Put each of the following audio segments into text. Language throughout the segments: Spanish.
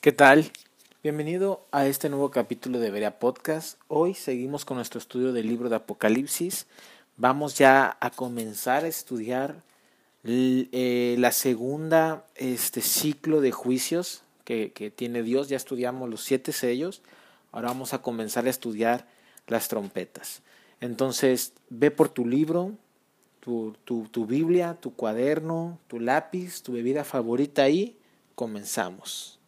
¿Qué tal? Bienvenido a este nuevo capítulo de Berea Podcast. Hoy seguimos con nuestro estudio del libro de Apocalipsis. Vamos ya a comenzar a estudiar eh, la segunda este ciclo de juicios que, que tiene Dios. Ya estudiamos los siete sellos. Ahora vamos a comenzar a estudiar las trompetas. Entonces, ve por tu libro, tu, tu, tu Biblia, tu cuaderno, tu lápiz, tu bebida favorita ahí. Comenzamos.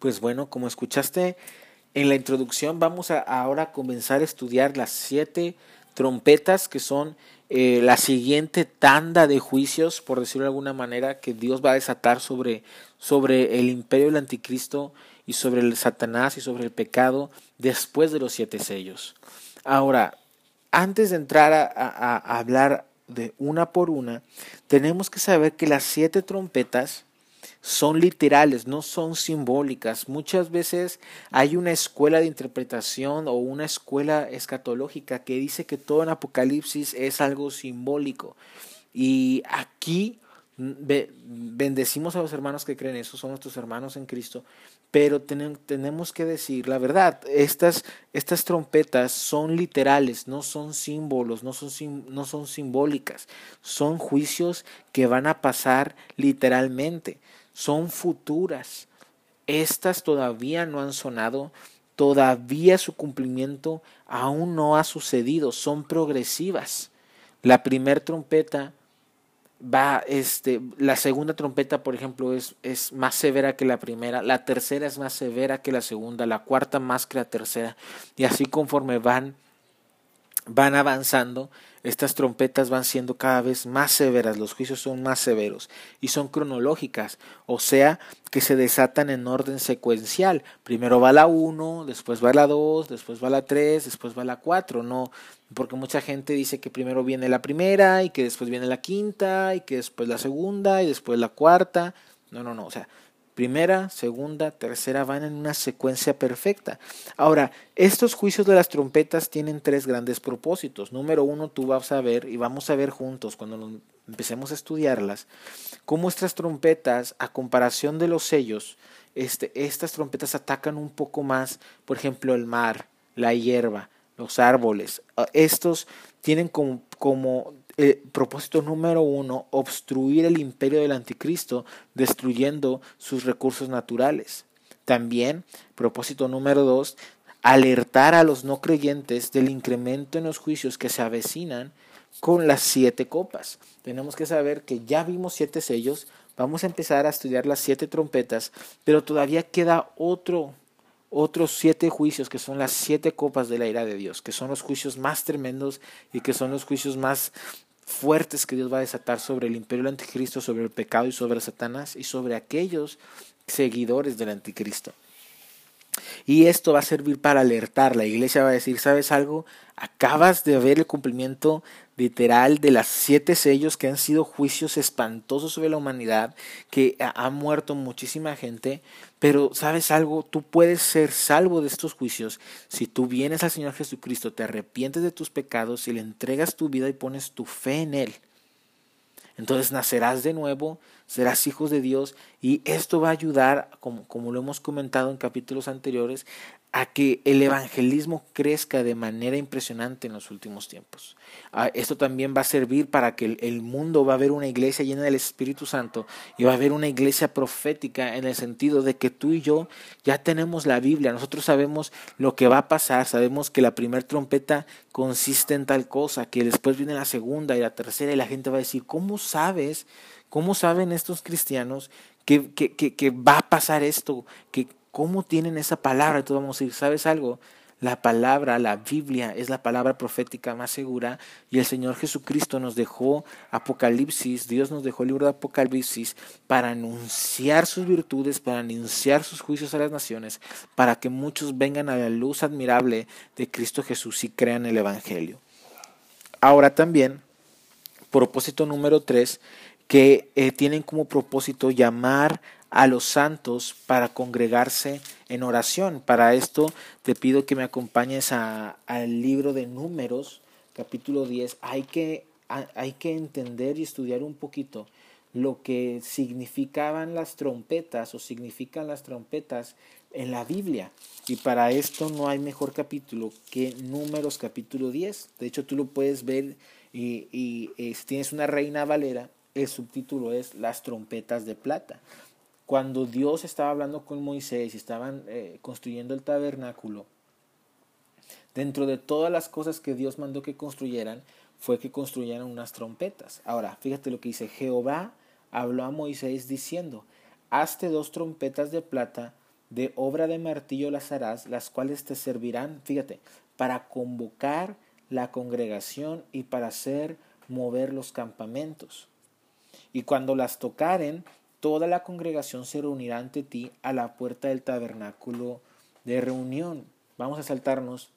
Pues bueno, como escuchaste en la introducción, vamos a ahora comenzar a estudiar las siete trompetas que son eh, la siguiente tanda de juicios, por decirlo de alguna manera, que Dios va a desatar sobre, sobre el imperio del anticristo y sobre el Satanás y sobre el pecado después de los siete sellos. Ahora, antes de entrar a, a hablar de una por una, tenemos que saber que las siete trompetas son literales, no son simbólicas. Muchas veces hay una escuela de interpretación o una escuela escatológica que dice que todo en Apocalipsis es algo simbólico. Y aquí bendecimos a los hermanos que creen eso, son nuestros hermanos en Cristo, pero tenemos que decir la verdad, estas, estas trompetas son literales, no son símbolos, no son, no son simbólicas, son juicios que van a pasar literalmente, son futuras. Estas todavía no han sonado, todavía su cumplimiento aún no ha sucedido, son progresivas. La primera trompeta va, este, la segunda trompeta, por ejemplo, es, es más severa que la primera, la tercera es más severa que la segunda, la cuarta más que la tercera, y así conforme van, van avanzando, estas trompetas van siendo cada vez más severas, los juicios son más severos y son cronológicas, o sea, que se desatan en orden secuencial. Primero va la 1, después va la 2, después va la 3, después va la 4, no, porque mucha gente dice que primero viene la primera y que después viene la quinta y que después la segunda y después la cuarta. No, no, no, o sea, Primera, segunda, tercera van en una secuencia perfecta. Ahora, estos juicios de las trompetas tienen tres grandes propósitos. Número uno, tú vas a ver y vamos a ver juntos cuando empecemos a estudiarlas, cómo estas trompetas, a comparación de los sellos, este, estas trompetas atacan un poco más, por ejemplo, el mar, la hierba, los árboles. Ah, estos tienen como, como eh, propósito número uno, obstruir el imperio del anticristo, destruyendo sus recursos naturales. También, propósito número dos, alertar a los no creyentes del incremento en los juicios que se avecinan con las siete copas. Tenemos que saber que ya vimos siete sellos, vamos a empezar a estudiar las siete trompetas, pero todavía queda otro otros siete juicios que son las siete copas de la ira de Dios, que son los juicios más tremendos y que son los juicios más fuertes que Dios va a desatar sobre el imperio del anticristo, sobre el pecado y sobre Satanás y sobre aquellos seguidores del anticristo. Y esto va a servir para alertar. La iglesia va a decir, ¿sabes algo? Acabas de ver el cumplimiento literal de las siete sellos que han sido juicios espantosos sobre la humanidad, que ha muerto muchísima gente, pero sabes algo, tú puedes ser salvo de estos juicios si tú vienes al Señor Jesucristo, te arrepientes de tus pecados y le entregas tu vida y pones tu fe en Él. Entonces nacerás de nuevo, serás hijos de Dios y esto va a ayudar, como, como lo hemos comentado en capítulos anteriores, a que el evangelismo crezca de manera impresionante en los últimos tiempos. Ah, esto también va a servir para que el mundo va a ver una iglesia llena del Espíritu Santo y va a haber una iglesia profética en el sentido de que tú y yo ya tenemos la Biblia, nosotros sabemos lo que va a pasar, sabemos que la primera trompeta consiste en tal cosa, que después viene la segunda y la tercera y la gente va a decir, ¿cómo sabes? ¿Cómo saben estos cristianos que, que, que, va a pasar esto? Que, ¿Cómo tienen esa palabra? Entonces vamos a decir, ¿sabes algo? La palabra, la Biblia es la palabra profética más segura y el Señor Jesucristo nos dejó Apocalipsis, Dios nos dejó el libro de Apocalipsis para anunciar sus virtudes, para anunciar sus juicios a las naciones, para que muchos vengan a la luz admirable de Cristo Jesús y crean el Evangelio. Ahora también, propósito número tres, que eh, tienen como propósito llamar a los santos para congregarse en oración. Para esto te pido que me acompañes a, al libro de números, capítulo 10. Hay que, hay que entender y estudiar un poquito lo que significaban las trompetas o significan las trompetas en la Biblia. Y para esto no hay mejor capítulo que Números capítulo 10. De hecho, tú lo puedes ver y, y eh, si tienes una reina valera, el subtítulo es Las trompetas de plata. Cuando Dios estaba hablando con Moisés y estaban eh, construyendo el tabernáculo, dentro de todas las cosas que Dios mandó que construyeran, fue que construyeran unas trompetas. Ahora, fíjate lo que dice, Jehová habló a Moisés diciendo, hazte dos trompetas de plata, de obra de martillo las harás, las cuales te servirán, fíjate, para convocar la congregación y para hacer mover los campamentos. Y cuando las tocaren, toda la congregación se reunirá ante ti a la puerta del tabernáculo de reunión. Vamos a saltarnos.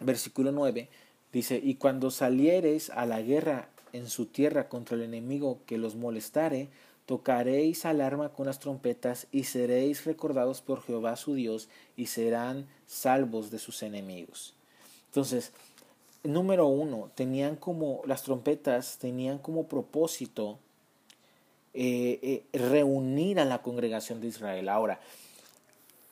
Versículo 9 dice, y cuando salieres a la guerra en su tierra contra el enemigo que los molestare, tocaréis alarma con las trompetas y seréis recordados por Jehová su Dios y serán salvos de sus enemigos. Entonces, número uno, tenían como, las trompetas tenían como propósito eh, eh, reunir a la congregación de Israel. Ahora,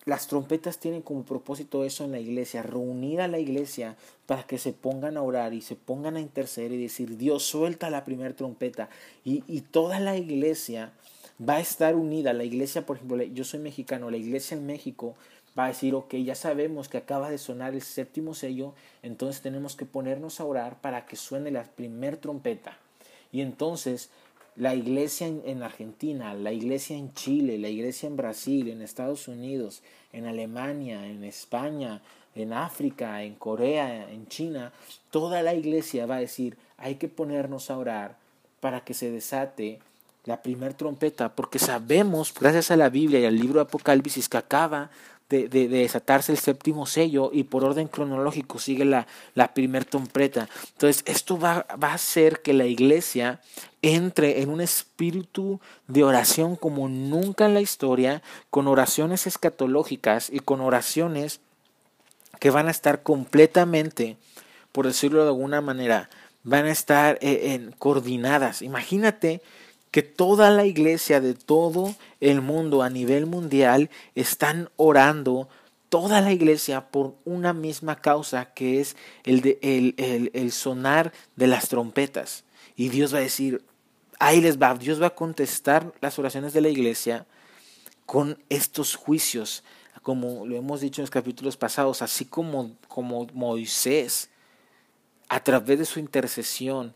las trompetas tienen como propósito eso en la iglesia, reunir a la iglesia para que se pongan a orar y se pongan a interceder y decir, Dios suelta la primera trompeta. Y, y toda la iglesia va a estar unida. La iglesia, por ejemplo, yo soy mexicano, la iglesia en México va a decir, ok, ya sabemos que acaba de sonar el séptimo sello, entonces tenemos que ponernos a orar para que suene la primera trompeta. Y entonces la iglesia en, Argentina, la iglesia en Chile, la iglesia en Brasil, en Estados Unidos, en Alemania, en España, en África, en Corea, en China, toda la iglesia va a decir, hay que ponernos a orar para que se desate la primer trompeta, porque sabemos, gracias a la Biblia y al libro de Apocalipsis, que acaba de, desatarse el séptimo sello y por orden cronológico sigue la, la primer trompeta. Entonces, esto va, va a hacer que la iglesia entre en un espíritu de oración como nunca en la historia, con oraciones escatológicas y con oraciones que van a estar completamente, por decirlo de alguna manera, van a estar eh, en, coordinadas. Imagínate que toda la iglesia de todo el mundo a nivel mundial están orando toda la iglesia por una misma causa que es el, el, el, el, sonar de las trompetas. Y Dios va a decir, ahí les va, Dios va a contestar las oraciones de la iglesia con estos juicios, como lo hemos dicho en los capítulos pasados, así como, como Moisés, a través de su intercesión,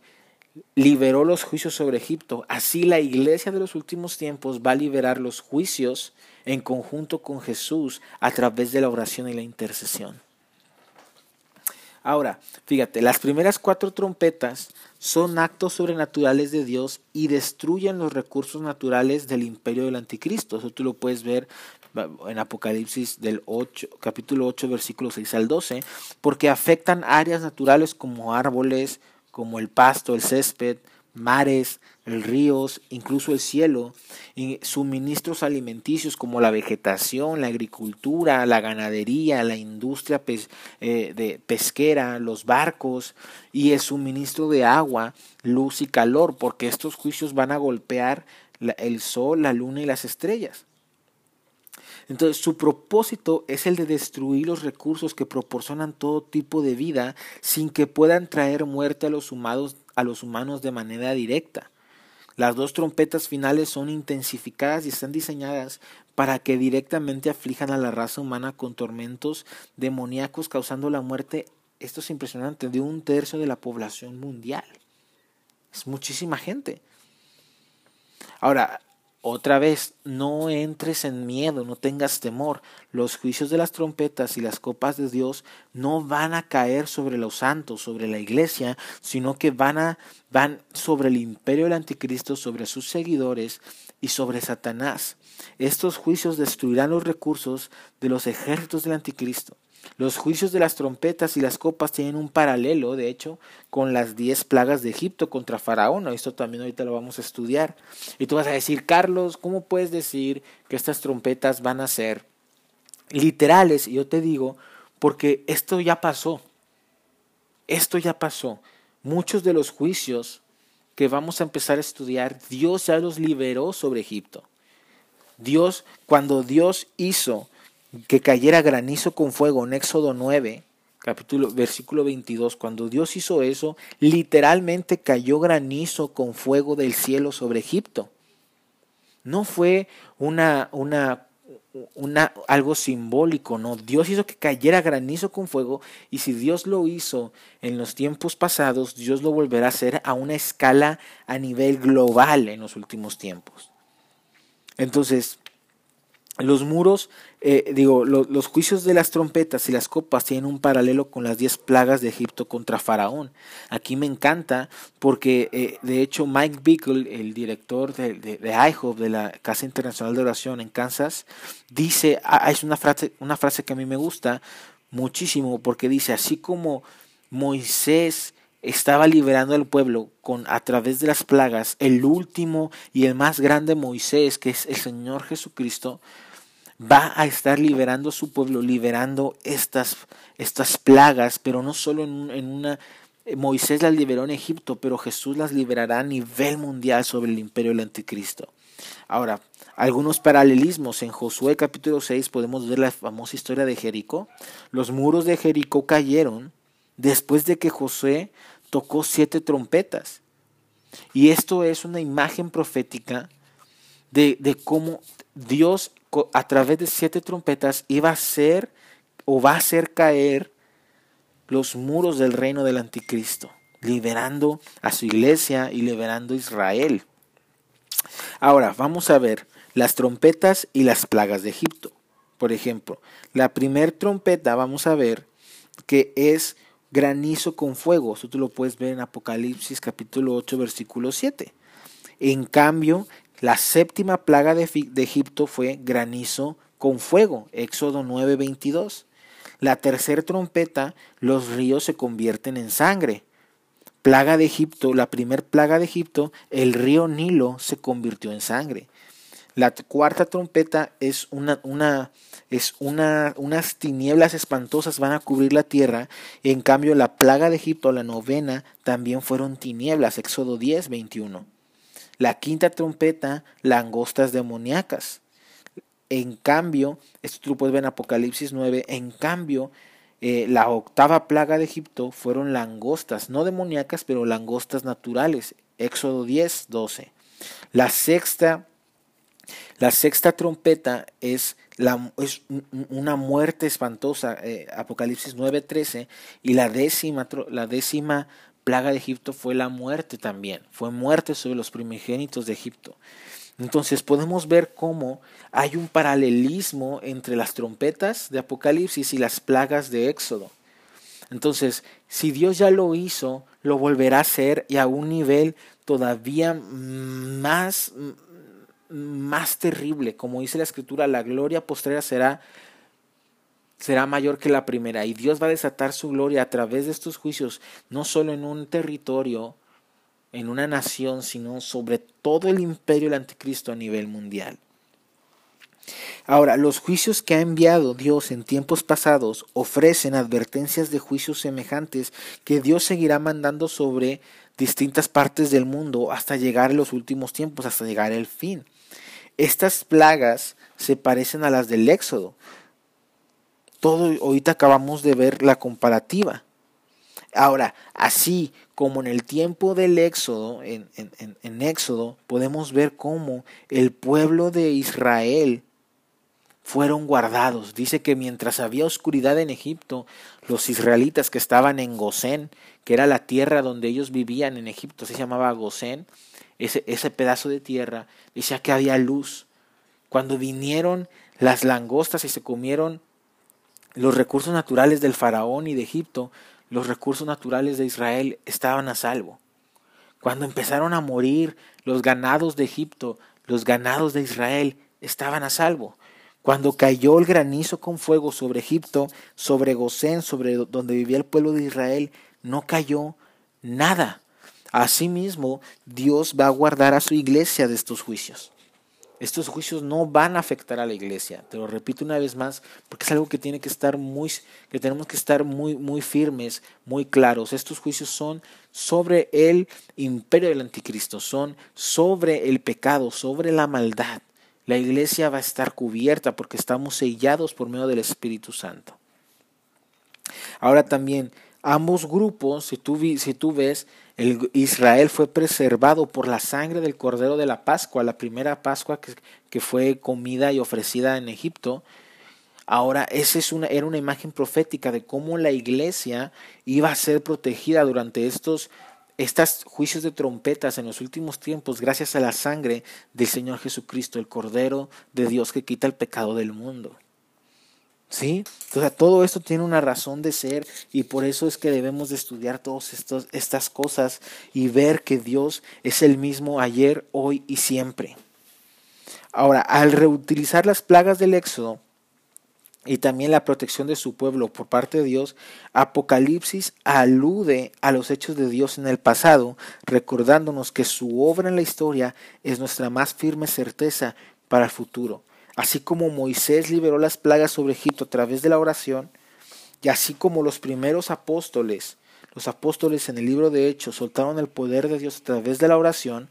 liberó los juicios sobre Egipto, así la iglesia de los últimos tiempos va a liberar los juicios en conjunto con Jesús a través de la oración y la intercesión. Ahora, fíjate, las primeras cuatro trompetas son actos sobrenaturales de Dios y destruyen los recursos naturales del imperio del anticristo. Eso tú lo puedes ver en Apocalipsis del 8, capítulo 8, versículos 6 al 12, porque afectan áreas naturales como árboles, como el pasto, el césped, mares, ríos, incluso el cielo, y suministros alimenticios como la vegetación, la agricultura, la ganadería, la industria eh, pesquera, los barcos y el suministro de agua, luz y calor, porque estos juicios van a golpear el sol, la luna y las estrellas. Entonces su propósito es el de destruir los recursos que proporcionan todo tipo de vida sin que puedan traer muerte a los humanos, a los humanos de manera directa. Las dos trompetas finales son intensificadas y están diseñadas para que directamente aflijan a la raza humana con tormentos demoníacos causando la muerte, esto es impresionante, de un tercio de la población mundial. Es muchísima gente. Ahora, otra vez, no entres en miedo, no tengas temor. Los juicios de las trompetas y las copas de Dios no van a caer sobre los santos, sobre la iglesia, sino que van a van sobre el imperio del anticristo, sobre sus seguidores y sobre Satanás. Estos juicios destruirán los recursos de los ejércitos del anticristo. Los juicios de las trompetas y las copas tienen un paralelo, de hecho, con las diez plagas de Egipto contra Faraón. Esto también ahorita lo vamos a estudiar. Y tú vas a decir, Carlos, ¿cómo puedes decir que estas trompetas van a ser literales? Y yo te digo, porque esto ya pasó. Esto ya pasó. Muchos de los juicios que vamos a empezar a estudiar, Dios ya los liberó sobre Egipto. Dios, cuando Dios hizo que cayera granizo con fuego en Éxodo 9, capítulo, versículo 22, cuando Dios hizo eso, literalmente cayó granizo con fuego del cielo sobre Egipto. No fue una, una, una, algo simbólico, no. Dios hizo que cayera granizo con fuego y si Dios lo hizo en los tiempos pasados, Dios lo volverá a hacer a una escala a nivel global en los últimos tiempos. Entonces, los muros, eh, digo, los juicios de las trompetas y las copas tienen un paralelo con las diez plagas de Egipto contra Faraón. Aquí me encanta porque, eh, de hecho, Mike Bickle, el director de, de, de IHOP, de la Casa Internacional de Oración en Kansas, dice, ah, ah, es una frase, una frase que a mí me gusta muchísimo porque dice, así como Moisés estaba liberando al pueblo con a través de las plagas, el último y el más grande Moisés, que es el Señor Jesucristo, va a estar liberando a su pueblo, liberando estas, estas plagas, pero no solo en, en una... Moisés las liberó en Egipto, pero Jesús las liberará a nivel mundial sobre el imperio del anticristo. Ahora, algunos paralelismos. En Josué capítulo 6 podemos ver la famosa historia de Jericó. Los muros de Jericó cayeron después de que Josué tocó siete trompetas. Y esto es una imagen profética de, de cómo Dios a través de siete trompetas iba a hacer o va a hacer caer los muros del reino del anticristo, liberando a su iglesia y liberando a Israel. Ahora, vamos a ver las trompetas y las plagas de Egipto. Por ejemplo, la primer trompeta vamos a ver que es granizo con fuego. Eso tú lo puedes ver en Apocalipsis capítulo 8 versículo 7. En cambio, la séptima plaga de, Egipto fue granizo con fuego, Éxodo 9:22. La tercera trompeta, los ríos se convierten en sangre. Plaga de Egipto, la primer plaga de Egipto, el río Nilo se convirtió en sangre. La cuarta trompeta es una, una es una, unas tinieblas espantosas van a cubrir la tierra. En cambio, la plaga de Egipto, la novena, también fueron tinieblas. Éxodo 10, 21. La quinta trompeta, langostas demoníacas. En cambio, esto tú lo puedes ver en Apocalipsis 9, en cambio, eh, la octava plaga de Egipto fueron langostas, no demoníacas, pero langostas naturales. Éxodo 10, 12. La sexta, la sexta trompeta es, la, es una muerte espantosa, eh, Apocalipsis 9, 13, y la décima, la décima plaga de Egipto fue la muerte también, fue muerte sobre los primogénitos de Egipto. Entonces podemos ver cómo hay un paralelismo entre las trompetas de Apocalipsis y las plagas de Éxodo. Entonces, si Dios ya lo hizo, lo volverá a hacer y a un nivel todavía más, más terrible. Como dice la escritura, la gloria postrera será será mayor que la primera y Dios va a desatar su gloria a través de estos juicios, no solo en un territorio, en una nación, sino sobre todo el imperio del anticristo a nivel mundial. Ahora, los juicios que ha enviado Dios en tiempos pasados ofrecen advertencias de juicios semejantes que Dios seguirá mandando sobre distintas partes del mundo hasta llegar a los últimos tiempos, hasta llegar al fin. Estas plagas se parecen a las del Éxodo, todo ahorita acabamos de ver la comparativa. Ahora, así como en el tiempo del Éxodo, en, en, Éxodo, podemos ver cómo el pueblo de Israel fueron guardados. Dice que mientras había oscuridad en Egipto, los israelitas que estaban en Gosén, que era la tierra donde ellos vivían en Egipto, se llamaba Gosén, ese, ese pedazo de tierra, decía que había luz. Cuando vinieron las langostas y se comieron los recursos naturales del faraón y de Egipto, los recursos naturales de Israel estaban a salvo. Cuando empezaron a morir los ganados de Egipto, los ganados de Israel estaban a salvo. Cuando cayó el granizo con fuego sobre Egipto, sobre Gosén, sobre donde vivía el pueblo de Israel, no cayó nada. Asimismo, Dios va a guardar a su iglesia de estos juicios. Estos juicios no van a afectar a la iglesia. Te lo repito una vez más, porque es algo que tiene que estar muy, que tenemos que estar muy, muy firmes, muy claros. Estos juicios son sobre el imperio del anticristo, son sobre el pecado, sobre la maldad. La iglesia va a estar cubierta porque estamos sellados por medio del Espíritu Santo. Ahora también, ambos grupos, si tú, si tú ves, el Israel fue preservado por la sangre del Cordero de la Pascua, la primera Pascua que, que fue comida y ofrecida en Egipto. Ahora, esa es una, era una imagen profética de cómo la iglesia iba a ser protegida durante estos, estos juicios de trompetas en los últimos tiempos gracias a la sangre del Señor Jesucristo, el Cordero de Dios que quita el pecado del mundo. ¿Sí? Entonces, todo esto tiene una razón de ser y por eso es que debemos de estudiar todas estas cosas y ver que Dios es el mismo ayer, hoy y siempre. Ahora, al reutilizar las plagas del Éxodo y también la protección de su pueblo por parte de Dios, Apocalipsis alude a los hechos de Dios en el pasado, recordándonos que su obra en la historia es nuestra más firme certeza para el futuro. Así como Moisés liberó las plagas sobre Egipto a través de la oración, y así como los primeros apóstoles, los apóstoles en el libro de Hechos soltaron el poder de Dios a través de la oración,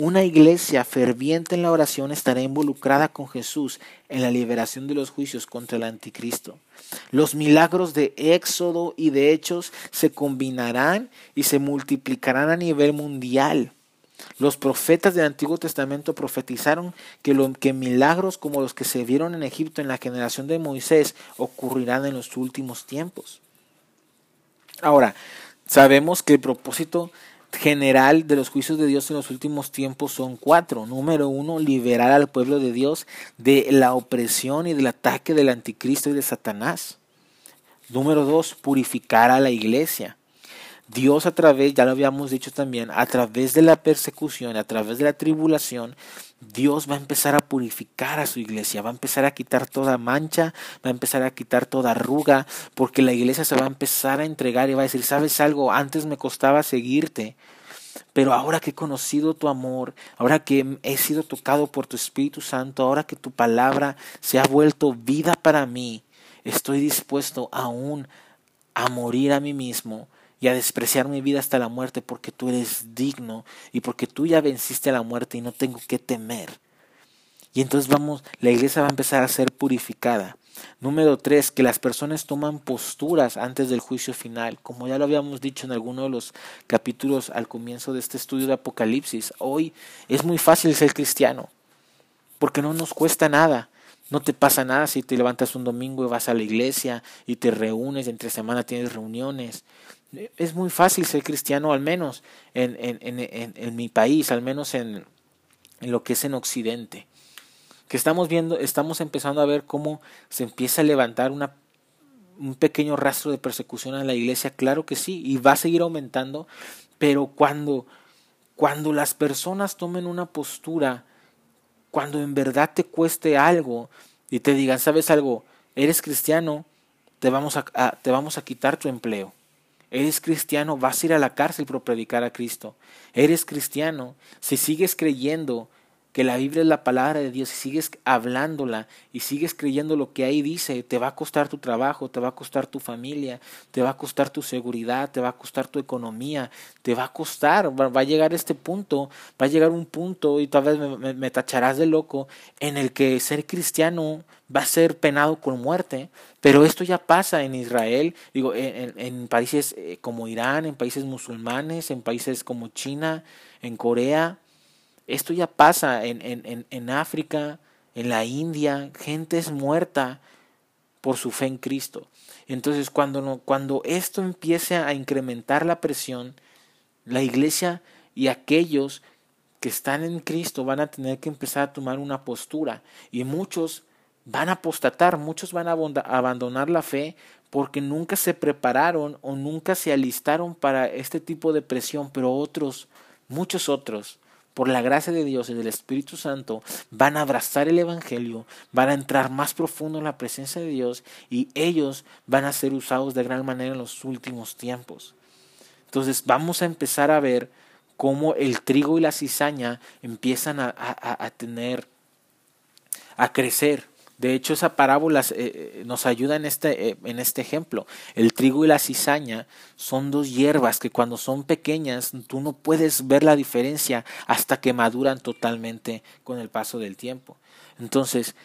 una iglesia ferviente en la oración estará involucrada con Jesús en la liberación de los juicios contra el anticristo. Los milagros de Éxodo y de Hechos se combinarán y se multiplicarán a nivel mundial. Los profetas del Antiguo Testamento profetizaron que, lo, que milagros como los que se vieron en Egipto en la generación de Moisés ocurrirán en los últimos tiempos. Ahora, sabemos que el propósito general de los juicios de Dios en los últimos tiempos son cuatro. Número uno, liberar al pueblo de Dios de la opresión y del ataque del anticristo y de Satanás. Número dos, purificar a la iglesia. Dios a través, ya lo habíamos dicho también, a través de la persecución, a través de la tribulación, Dios va a empezar a purificar a su iglesia, va a empezar a quitar toda mancha, va a empezar a quitar toda arruga, porque la iglesia se va a empezar a entregar y va a decir, ¿sabes algo? Antes me costaba seguirte, pero ahora que he conocido tu amor, ahora que he sido tocado por tu Espíritu Santo, ahora que tu palabra se ha vuelto vida para mí, estoy dispuesto aún a morir a mí mismo y a despreciar mi vida hasta la muerte porque tú eres digno y porque tú ya venciste a la muerte y no tengo que temer. Y entonces vamos, la iglesia va a empezar a ser purificada. Número tres, que las personas toman posturas antes del juicio final. Como ya lo habíamos dicho en alguno de los capítulos al comienzo de este estudio de Apocalipsis, hoy es muy fácil ser cristiano, porque no nos cuesta nada. No te pasa nada si te levantas un domingo y vas a la iglesia y te reúnes, entre semana tienes reuniones es muy fácil ser cristiano, al menos en, en, en, en mi país, al menos en, lo que es en Occidente. Que estamos viendo, estamos empezando a ver cómo se empieza a levantar una, un pequeño rastro de persecución en la iglesia, claro que sí, y va a seguir aumentando, pero cuando, cuando las personas tomen una postura, cuando en verdad te cueste algo y te digan, ¿sabes algo? Eres cristiano, te vamos a, te vamos a quitar tu empleo Eres cristiano, vas a ir a la cárcel por predicar a Cristo. Eres cristiano, si sigues creyendo que la Biblia es la palabra de Dios y sigues hablándola y sigues creyendo lo que ahí dice, te va a costar tu trabajo, te va a costar tu familia, te va a costar tu seguridad, te va a costar tu economía, te va a costar, va a llegar este punto, va a llegar un punto y tal vez me, tacharás de loco en el que ser cristiano va a ser penado con muerte, pero esto ya pasa en Israel, digo, en, en, países eh, como Irán, en países musulmanes, en países como China, en Corea, esto ya pasa en, en, en África, en la India, gente es muerta por su fe en Cristo. Entonces, cuando, no, cuando esto empiece a incrementar la presión, la iglesia y aquellos que están en Cristo van a tener que empezar a tomar una postura. Y muchos van a apostatar, muchos van a abandonar la fe porque nunca se prepararon o nunca se alistaron para este tipo de presión, pero otros, muchos otros, por la gracia de Dios y del Espíritu Santo, van a abrazar el Evangelio, van a entrar más profundo en la presencia de Dios y ellos van a ser usados de gran manera en los últimos tiempos. Entonces vamos a empezar a ver cómo el trigo y la cizaña empiezan a, a, a tener, a crecer de hecho, esa parábola eh, eh, nos ayuda en este, eh, en este ejemplo. El trigo y la cizaña son dos hierbas que cuando son pequeñas tú no puedes ver la diferencia hasta que maduran totalmente con el paso del tiempo. Entonces,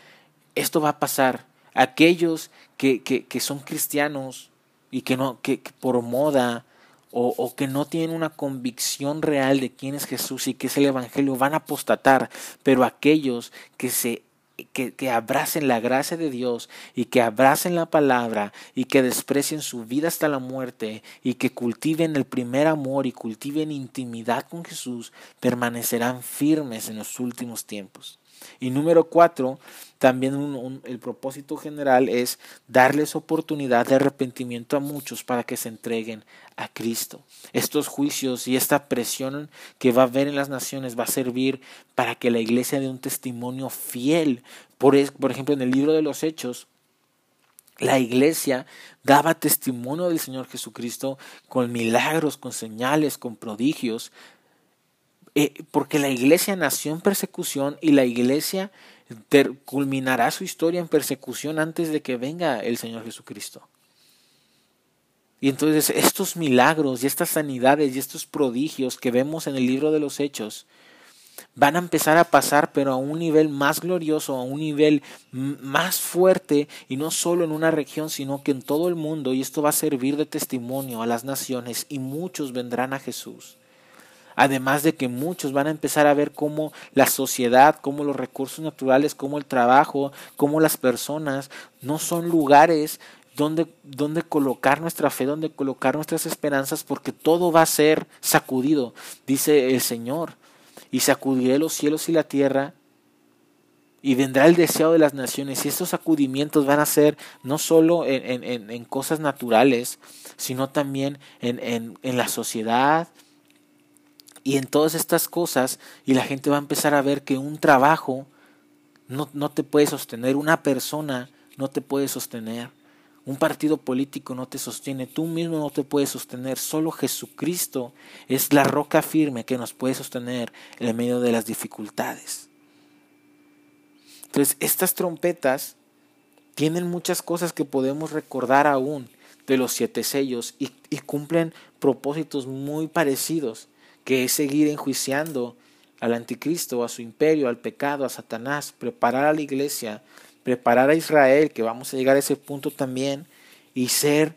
esto va a pasar. Aquellos que, que, que son cristianos y que, no, que, por moda o, o, que no tienen una convicción real de quién es Jesús y qué es el Evangelio van a apostatar, pero aquellos que se que, abracen la gracia de Dios y que abracen la palabra y que desprecien su vida hasta la muerte y que cultiven el primer amor y cultiven intimidad con Jesús, permanecerán firmes en los últimos tiempos. Y número cuatro, también el propósito general es darles oportunidad de arrepentimiento a muchos para que se entreguen a Cristo. Estos juicios y esta presión que va a haber en las naciones va a servir para que la iglesia dé un testimonio fiel. Por, por ejemplo, en el libro de los Hechos, la iglesia daba testimonio del Señor Jesucristo con milagros, con señales, con prodigios, eh, porque la iglesia nació en persecución y la iglesia culminará su historia en persecución antes de que venga el Señor Jesucristo. Y entonces estos milagros y estas sanidades y estos prodigios que vemos en el libro de los Hechos van a empezar a pasar pero a un nivel más glorioso, a un nivel más fuerte y no solo en una región sino que en todo el mundo y esto va a servir de testimonio a las naciones y muchos vendrán a Jesús. Además de que muchos van a empezar a ver cómo la sociedad, cómo los recursos naturales, cómo el trabajo, cómo las personas no son lugares donde, donde colocar nuestra fe, donde colocar nuestras esperanzas, porque todo va a ser sacudido, dice el Señor. Y sacudiré los cielos y la tierra y vendrá el deseo de las naciones. Y estos sacudimientos van a ser no solo en, en, en cosas naturales, sino también en, en, la sociedad, y en todas estas cosas, y la gente va a empezar a ver que un trabajo no, no te puede sostener, una persona no te puede sostener, un partido político no te sostiene, tú mismo no te puedes sostener, solo Jesucristo es la roca firme que nos puede sostener en medio de las dificultades. Entonces, estas trompetas tienen muchas cosas que podemos recordar aún de los siete sellos y, y cumplen propósitos muy parecidos que es seguir enjuiciando al anticristo, a su imperio, al pecado, a Satanás, preparar a la iglesia, preparar a Israel, que vamos a llegar a ese punto también, y ser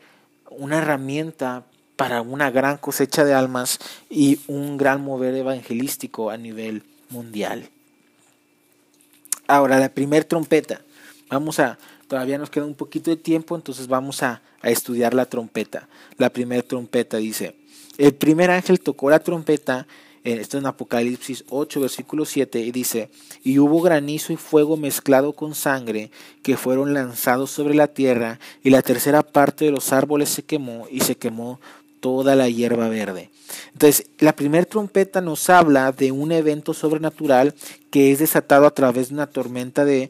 una herramienta para una gran cosecha de almas y un gran mover evangelístico a nivel mundial. Ahora, la primer trompeta. Vamos a, todavía nos queda un poquito de tiempo, entonces vamos a, a estudiar la trompeta. La primera trompeta dice, el primer ángel tocó la trompeta, eh, esto en Apocalipsis 8, versículo 7, y dice, y hubo granizo y fuego mezclado con sangre que fueron lanzados sobre la tierra, y la tercera parte de los árboles se quemó, y se quemó toda la hierba verde. Entonces, la primera trompeta nos habla de un evento sobrenatural que es desatado a través de una tormenta de,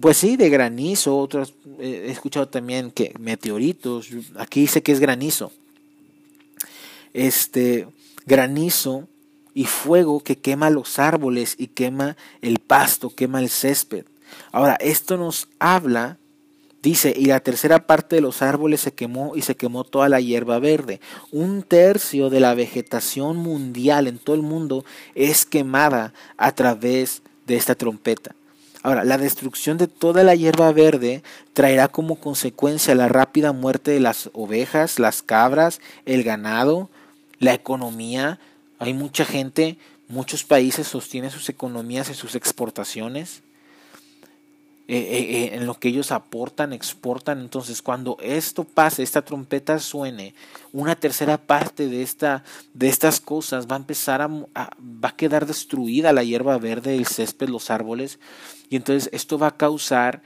pues sí, de granizo, otros, eh, he escuchado también que meteoritos, aquí dice que es granizo este granizo y fuego que quema los árboles y quema el pasto, quema el césped. Ahora, esto nos habla, dice, y la tercera parte de los árboles se quemó y se quemó toda la hierba verde. Un tercio de la vegetación mundial en todo el mundo es quemada a través de esta trompeta. Ahora, la destrucción de toda la hierba verde traerá como consecuencia la rápida muerte de las ovejas, las cabras, el ganado, la economía. Hay mucha gente, muchos países sostienen sus economías en sus exportaciones, eh, eh, eh, en lo que ellos aportan, exportan. Entonces, cuando esto pase, esta trompeta suene, una tercera parte de, esta, de estas cosas va a empezar a, va a quedar destruida la hierba verde, el césped, los árboles. Y entonces esto va a causar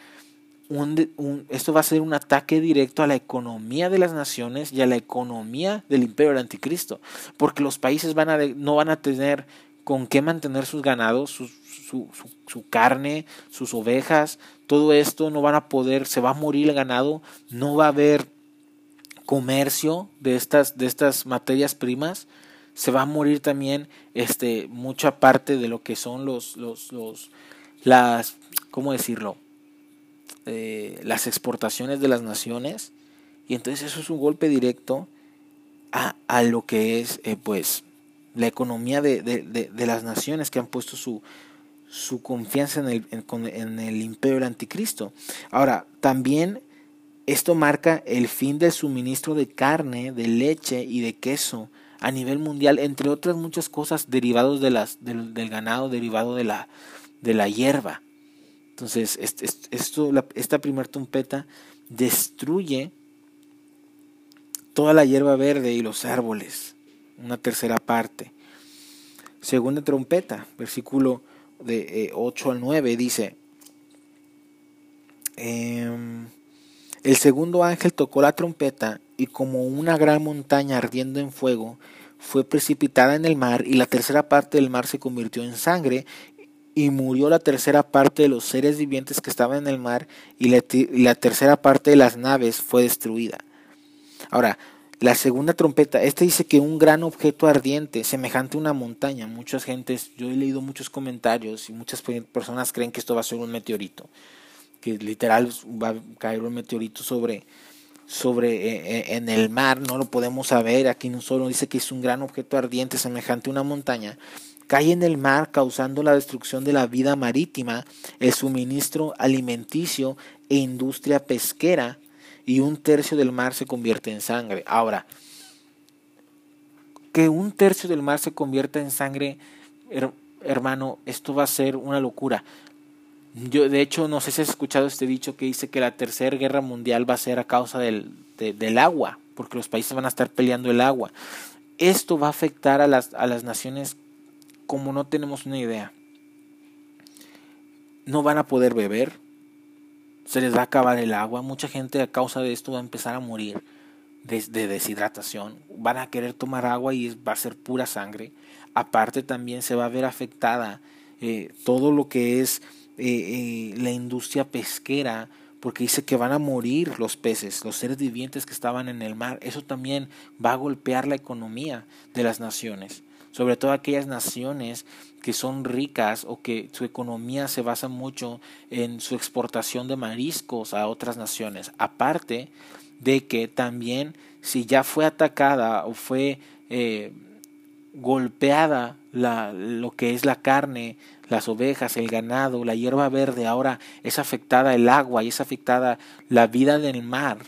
esto va a ser un ataque directo a la economía de las naciones y a la economía del imperio del anticristo, porque los países van a, no van a tener con qué mantener sus ganados, su, su, su, carne, sus ovejas, todo esto no van a poder, se va a morir el ganado, no va a haber comercio de estas, de estas materias primas, se va a morir también este, mucha parte de lo que son los, los, los las, ¿cómo decirlo? Eh, las exportaciones de las naciones. Y entonces eso es un golpe directo a, a lo que es, eh, pues, la economía de, de, de, las naciones que han puesto su, su confianza en el, en, el imperio del anticristo. Ahora, también esto marca el fin del suministro de carne, de leche y de queso a nivel mundial, entre otras muchas cosas derivados de las, del, del ganado, derivado de la, de la hierba. Entonces, esto, esta primera trompeta destruye toda la hierba verde y los árboles. Una tercera parte. Segunda trompeta, versículo de 8 eh, al 9, dice, em, el segundo ángel tocó la trompeta y como una gran montaña ardiendo en fuego, fue precipitada en el mar y la tercera parte del mar se convirtió en sangre y murió la tercera parte de los seres vivientes que estaban en el mar y la, tercera parte de las naves fue destruida. Ahora, la segunda trompeta, este dice que un gran objeto ardiente, semejante a una montaña, muchas gentes, yo he leído muchos comentarios y muchas personas creen que esto va a ser un meteorito, que literal va a caer un meteorito sobre, sobre eh, eh, en el mar, no lo podemos saber, aquí no solo dice que es un gran objeto ardiente semejante a una montaña, cae en el mar causando la destrucción de la vida marítima, el suministro alimenticio e industria pesquera y un tercio del mar se convierte en sangre. Ahora, que un tercio del mar se convierta en sangre, hermano, esto va a ser una locura. Yo, de hecho, no sé si has escuchado este dicho que dice que la tercera guerra mundial va a ser a causa del, del agua, porque los países van a estar peleando el agua. Esto va a afectar a las, a las naciones como no tenemos una idea. No van a poder beber, se les va a acabar el agua, mucha gente a causa de esto va a empezar a morir de, deshidratación, van a querer tomar agua y va a ser pura sangre. Aparte también se va a ver afectada eh, todo lo que es eh, eh, la industria pesquera, porque dice que van a morir los peces, los seres vivientes que estaban en el mar. Eso también va a golpear la economía de las naciones sobre todo aquellas naciones que son ricas o que su economía se basa mucho en su exportación de mariscos a otras naciones. Aparte de que también si ya fue atacada o fue eh, golpeada la, lo que es la carne, las ovejas, el ganado, la hierba verde, ahora es afectada el agua y es afectada la vida del mar,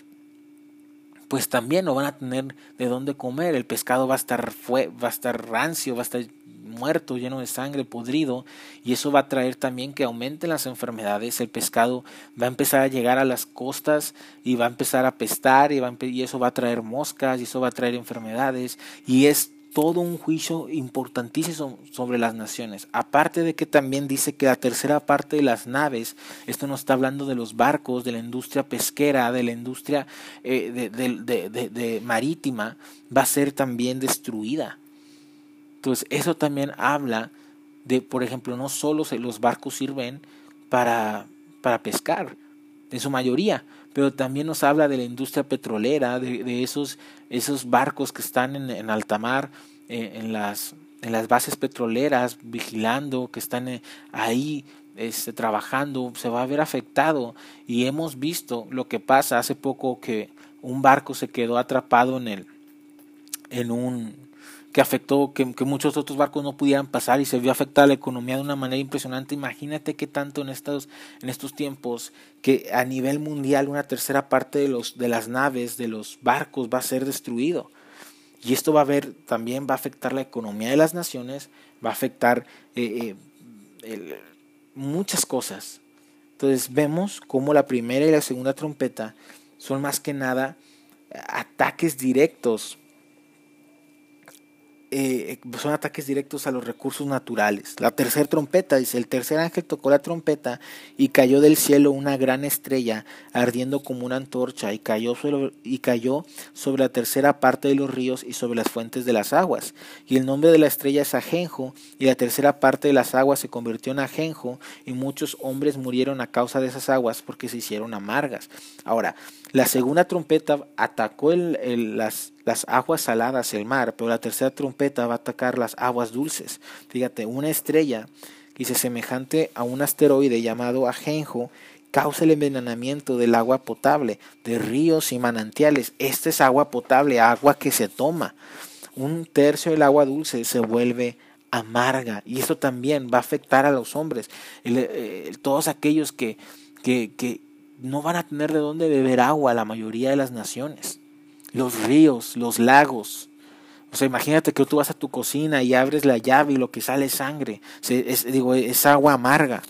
pues también no van a tener de dónde comer. El pescado va a estar, fue, va a estar rancio, va a estar muerto, lleno de sangre, podrido, y eso va a traer también que aumenten las enfermedades. El pescado va a empezar a llegar a las costas y va a empezar a pestar y, va y eso va a traer moscas y eso va a traer enfermedades. Y es todo un juicio importantísimo sobre las naciones. Aparte de que también dice que la tercera parte de las naves, esto no está hablando de los barcos, de la industria pesquera, de la industria eh, de, marítima, va a ser también destruida. Entonces, eso también habla de, por ejemplo, no solo los barcos sirven para, para pescar, en su mayoría, pero también nos habla de la industria petrolera, de, esos, esos barcos que están en, en alta mar, eh, en, las, en las bases petroleras, vigilando, que están eh, ahí este, trabajando, se va a ver afectado. Y hemos visto lo que pasa hace poco que un barco se quedó atrapado en el en un que afectó que, muchos otros barcos no pudieran pasar y se vio afectada la economía de una manera impresionante. Imagínate qué tanto en estos, en estos tiempos que a nivel mundial una tercera parte de, los, de las naves, de los barcos va a ser destruido. Y esto va a ver, también va a afectar la economía de las naciones, va a afectar eh, eh, muchas cosas. Entonces vemos cómo la primera y la segunda trompeta son más que nada ataques directos eh, son ataques directos a los recursos naturales. La tercera trompeta dice, el tercer ángel tocó la trompeta y cayó del cielo una gran estrella ardiendo como una antorcha y cayó, sobre, y cayó sobre la tercera parte de los ríos y sobre las fuentes de las aguas. Y el nombre de la estrella es Ajenjo y la tercera parte de las aguas se convirtió en Ajenjo y muchos hombres murieron a causa de esas aguas porque se hicieron amargas. Ahora, la segunda trompeta atacó el, las, las aguas saladas, el mar, pero la tercera trompeta va a atacar las aguas dulces. Fíjate, una estrella, dice, semejante a un asteroide llamado Ajenjo, causa el envenenamiento del agua potable, de ríos y manantiales. Esta es agua potable, agua que se toma. Un tercio del agua dulce se vuelve amarga y eso también va a afectar a los hombres. Eh, todos aquellos que, que, que, no van a tener de dónde beber agua la mayoría de las naciones. Los ríos, los lagos. O sea, imagínate que tú vas a tu cocina y abres la llave y lo que sale es sangre. Es, digo, es agua amarga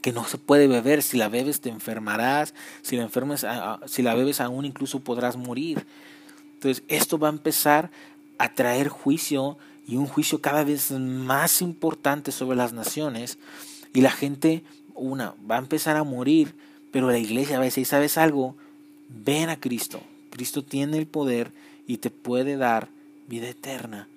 que no se puede beber. Si la bebes te enfermarás. Si la, enfermes, si la bebes aún incluso podrás morir. Entonces esto va a empezar a traer juicio y un juicio cada vez más importante sobre las naciones. Y la gente, una, va a empezar a morir pero la iglesia a decir, ¿sabes algo? Ven a Cristo. Cristo tiene el poder y te puede dar vida eterna.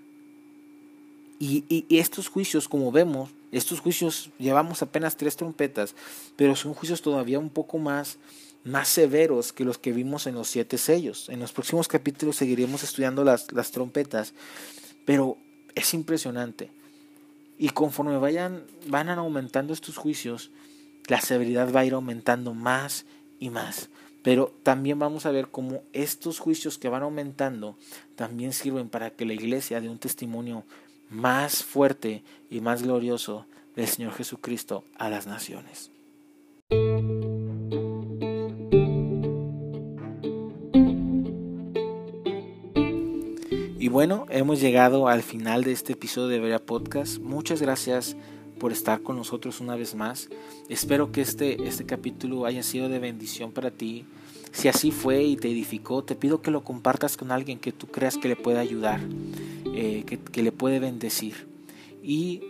Y, y, estos juicios, como vemos, estos juicios llevamos apenas tres trompetas, pero son juicios todavía un poco más, más severos que los que vimos en los siete sellos. En los próximos capítulos seguiremos estudiando las, las trompetas, pero es impresionante. Y conforme vayan, van aumentando estos juicios, la severidad va a ir aumentando más y más. Pero también vamos a ver cómo estos juicios que van aumentando también sirven para que la iglesia dé un testimonio más fuerte y más glorioso del Señor Jesucristo a las naciones. Y bueno, hemos llegado al final de este episodio de Berea Podcast. Muchas gracias por estar con nosotros una vez más. Espero que este, este capítulo haya sido de bendición para ti. Si así fue y te edificó, te pido que lo compartas con alguien que tú creas que le pueda ayudar, eh, que, le puede bendecir. Y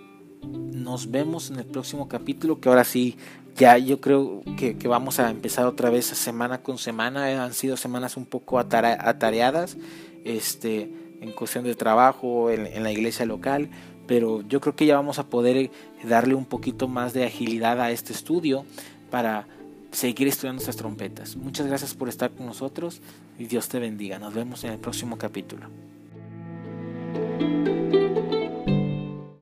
nos vemos en el próximo capítulo, que ahora sí, ya yo creo que, vamos a empezar otra vez semana con semana. Han sido semanas un poco atareadas este, en cuestión de trabajo, en la iglesia local pero yo creo que ya vamos a poder eh, darle un poquito más de agilidad a este estudio para seguir estudiando estas trompetas. Muchas gracias por estar con nosotros y Dios te bendiga. Nos vemos en el próximo capítulo.